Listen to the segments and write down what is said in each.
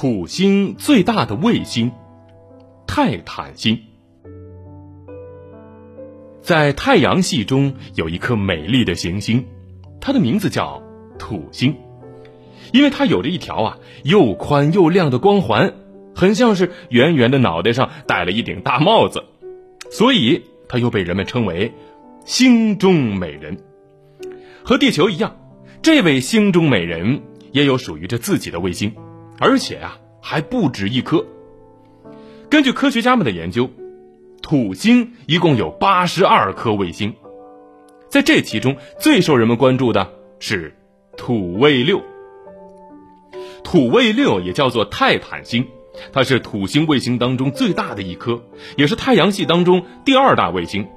土星最大的卫星——泰坦星。在太阳系中有一颗美丽的行星，它的名字叫土星，因为它有着一条啊又宽又亮的光环，很像是圆圆的脑袋上戴了一顶大帽子，所以它又被人们称为“星中美人”。和地球一样，这位星中美人也有属于着自己的卫星，而且啊还不止一颗。根据科学家们的研究。土星一共有八十二颗卫星，在这其中最受人们关注的是土卫六。土卫六也叫做泰坦星，它是土星卫星当中最大的一颗，也是太阳系当中第二大卫星。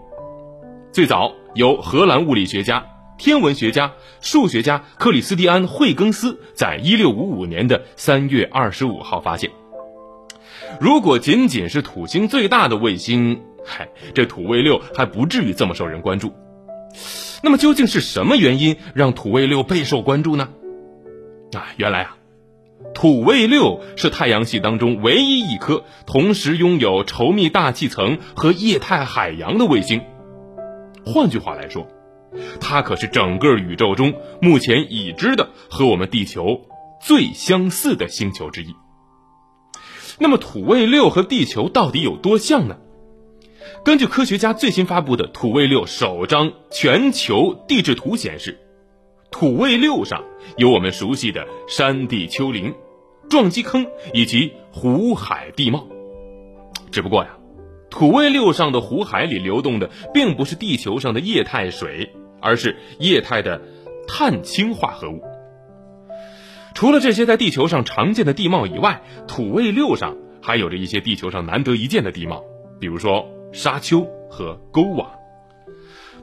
最早由荷兰物理学家、天文学家、数学家克里斯蒂安·惠更斯在一六五五年的三月二十五号发现。如果仅仅是土星最大的卫星，嗨，这土卫六还不至于这么受人关注。那么究竟是什么原因让土卫六备受关注呢？啊，原来啊，土卫六是太阳系当中唯一一颗同时拥有稠密大气层和液态海洋的卫星。换句话来说，它可是整个宇宙中目前已知的和我们地球最相似的星球之一。那么土卫六和地球到底有多像呢？根据科学家最新发布的土卫六首张全球地质图显示，土卫六上有我们熟悉的山地丘陵、撞击坑以及湖海地貌。只不过呀，土卫六上的湖海里流动的并不是地球上的液态水，而是液态的碳氢化合物。除了这些在地球上常见的地貌以外，土卫六上还有着一些地球上难得一见的地貌，比如说沙丘和沟网。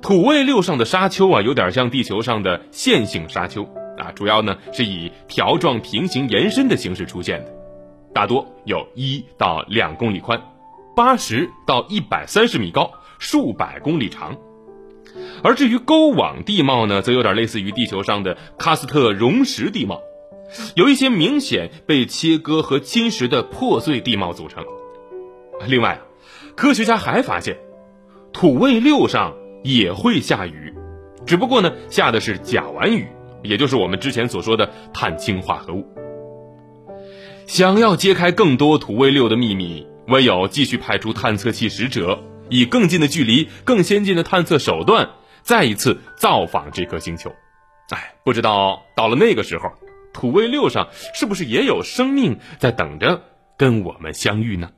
土卫六上的沙丘啊，有点像地球上的线性沙丘啊，主要呢是以条状平行延伸的形式出现的，大多有一到两公里宽，八十到一百三十米高，数百公里长。而至于沟网地貌呢，则有点类似于地球上的喀斯特溶石地貌。由一些明显被切割和侵蚀的破碎地貌组成。另外，科学家还发现，土卫六上也会下雨，只不过呢，下的是甲烷雨，也就是我们之前所说的碳氢化合物。想要揭开更多土卫六的秘密，唯有继续派出探测器使者，以更近的距离、更先进的探测手段，再一次造访这颗星球。哎，不知道到了那个时候。土卫六上是不是也有生命在等着跟我们相遇呢？